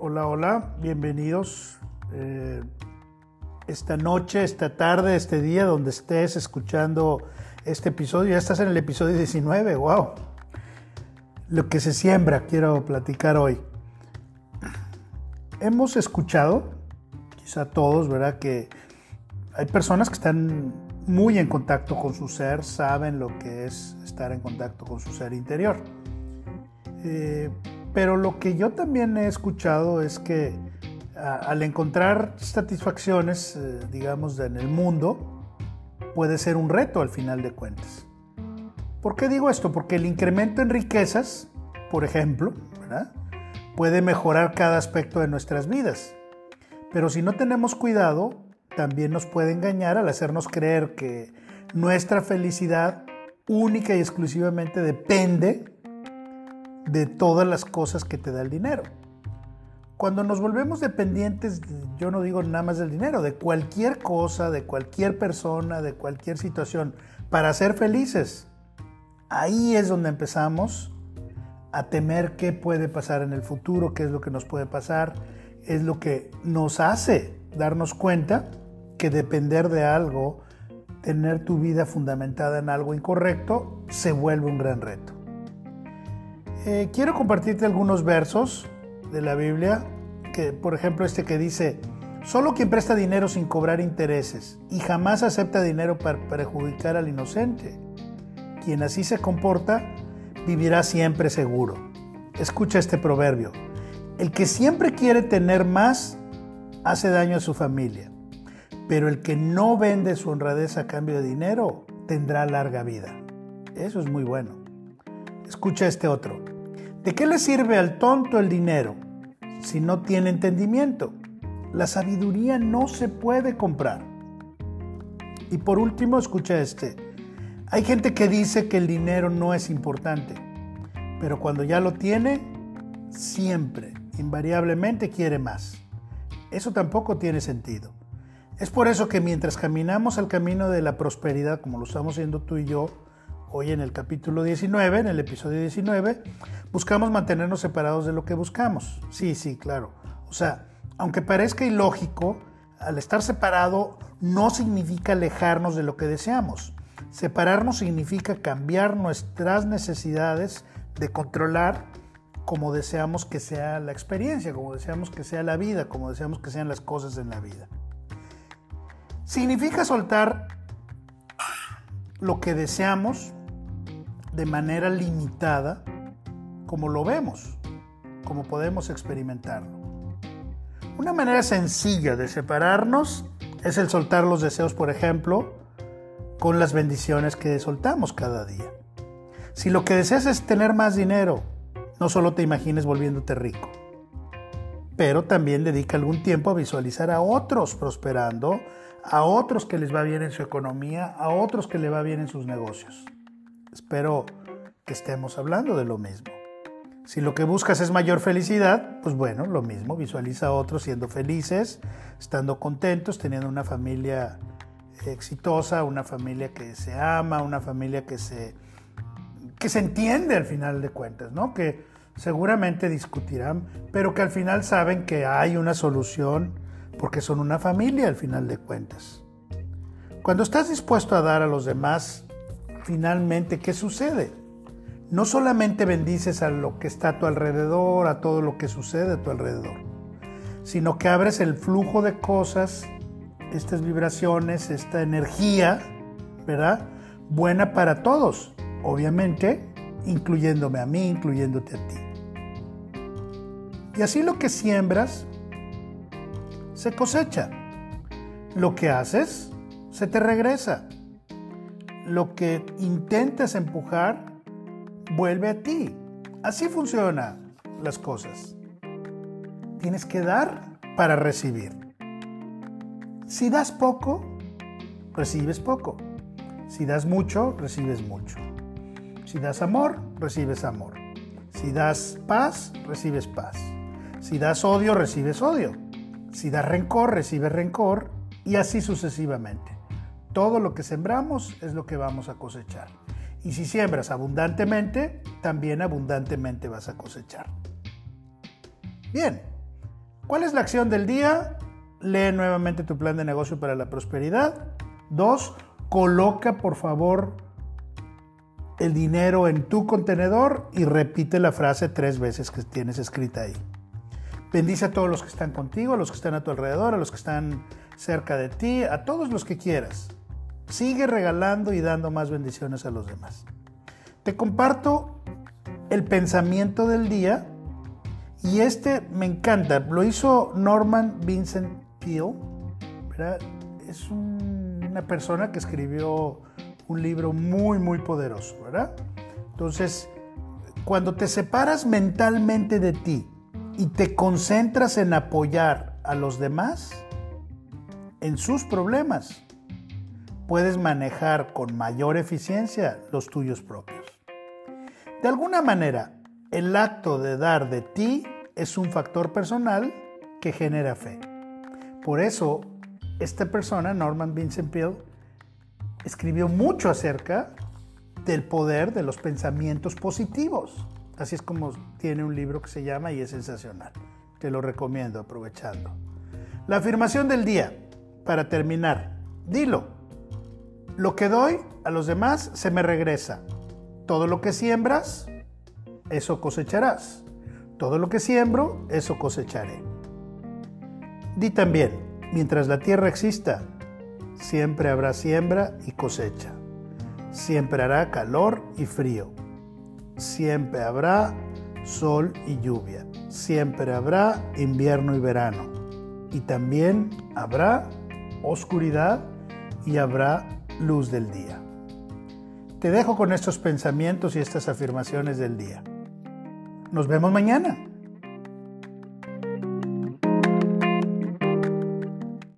Hola, hola, bienvenidos. Eh, esta noche, esta tarde, este día, donde estés escuchando este episodio, ya estás en el episodio 19, wow. Lo que se siembra, quiero platicar hoy. Hemos escuchado, quizá todos, ¿verdad? Que hay personas que están muy en contacto con su ser, saben lo que es estar en contacto con su ser interior. Eh, pero lo que yo también he escuchado es que al encontrar satisfacciones, eh, digamos, en el mundo, puede ser un reto al final de cuentas. ¿Por qué digo esto? Porque el incremento en riquezas, por ejemplo, puede mejorar cada aspecto de nuestras vidas. Pero si no tenemos cuidado, también nos puede engañar al hacernos creer que nuestra felicidad única y exclusivamente depende de todas las cosas que te da el dinero. Cuando nos volvemos dependientes, yo no digo nada más del dinero, de cualquier cosa, de cualquier persona, de cualquier situación, para ser felices, ahí es donde empezamos a temer qué puede pasar en el futuro, qué es lo que nos puede pasar, es lo que nos hace darnos cuenta que depender de algo, tener tu vida fundamentada en algo incorrecto, se vuelve un gran reto. Eh, quiero compartirte algunos versos de la Biblia, que por ejemplo este que dice, solo quien presta dinero sin cobrar intereses y jamás acepta dinero para perjudicar al inocente, quien así se comporta, vivirá siempre seguro. Escucha este proverbio, el que siempre quiere tener más, hace daño a su familia, pero el que no vende su honradez a cambio de dinero, tendrá larga vida. Eso es muy bueno. Escucha este otro. ¿De qué le sirve al tonto el dinero si no tiene entendimiento? La sabiduría no se puede comprar. Y por último, escucha este. Hay gente que dice que el dinero no es importante, pero cuando ya lo tiene, siempre, invariablemente quiere más. Eso tampoco tiene sentido. Es por eso que mientras caminamos al camino de la prosperidad, como lo estamos haciendo tú y yo, hoy en el capítulo 19, en el episodio 19, buscamos mantenernos separados de lo que buscamos. Sí, sí, claro. O sea, aunque parezca ilógico, al estar separado no significa alejarnos de lo que deseamos. Separarnos significa cambiar nuestras necesidades de controlar como deseamos que sea la experiencia, como deseamos que sea la vida, como deseamos que sean las cosas en la vida. Significa soltar lo que deseamos de manera limitada como lo vemos, como podemos experimentarlo. Una manera sencilla de separarnos es el soltar los deseos, por ejemplo, con las bendiciones que soltamos cada día. Si lo que deseas es tener más dinero, no solo te imagines volviéndote rico, pero también dedica algún tiempo a visualizar a otros prosperando, a otros que les va bien en su economía, a otros que le va bien en sus negocios. Espero que estemos hablando de lo mismo. Si lo que buscas es mayor felicidad, pues bueno, lo mismo, visualiza a otros siendo felices, estando contentos, teniendo una familia exitosa, una familia que se ama, una familia que se, que se entiende al final de cuentas, ¿no? Que seguramente discutirán, pero que al final saben que hay una solución porque son una familia al final de cuentas. Cuando estás dispuesto a dar a los demás, finalmente, ¿qué sucede? No solamente bendices a lo que está a tu alrededor, a todo lo que sucede a tu alrededor, sino que abres el flujo de cosas, estas vibraciones, esta energía, ¿verdad? Buena para todos, obviamente, incluyéndome a mí, incluyéndote a ti. Y así lo que siembras, se cosecha. Lo que haces, se te regresa lo que intentas empujar vuelve a ti. Así funcionan las cosas. Tienes que dar para recibir. Si das poco, recibes poco. Si das mucho, recibes mucho. Si das amor, recibes amor. Si das paz, recibes paz. Si das odio, recibes odio. Si das rencor, recibes rencor y así sucesivamente. Todo lo que sembramos es lo que vamos a cosechar. Y si siembras abundantemente, también abundantemente vas a cosechar. Bien, ¿Cuál es la acción del día? Lee nuevamente tu plan de negocio para la prosperidad. Dos, coloca por favor el dinero en tu contenedor y repite la frase tres veces que tienes escrita ahí. Bendice a todos los que están contigo, a los que están a tu alrededor, a los que están cerca de ti, a todos los que quieras. Sigue regalando y dando más bendiciones a los demás. Te comparto el pensamiento del día y este me encanta. Lo hizo Norman Vincent Peale. Es una persona que escribió un libro muy, muy poderoso, ¿verdad? Entonces, cuando te separas mentalmente de ti y te concentras en apoyar a los demás en sus problemas, puedes manejar con mayor eficiencia los tuyos propios. De alguna manera, el acto de dar de ti es un factor personal que genera fe. Por eso, esta persona, Norman Vincent Peale, escribió mucho acerca del poder de los pensamientos positivos. Así es como tiene un libro que se llama y es sensacional. Te lo recomiendo aprovechando. La afirmación del día, para terminar, dilo. Lo que doy a los demás se me regresa. Todo lo que siembras, eso cosecharás. Todo lo que siembro, eso cosecharé. Di también, mientras la tierra exista, Siempre habrá siembra y cosecha. Siempre hará calor y frío. Siempre habrá sol y lluvia. Siempre habrá invierno y verano. Y también habrá oscuridad y habrá luz del día. Te dejo con estos pensamientos y estas afirmaciones del día. Nos vemos mañana.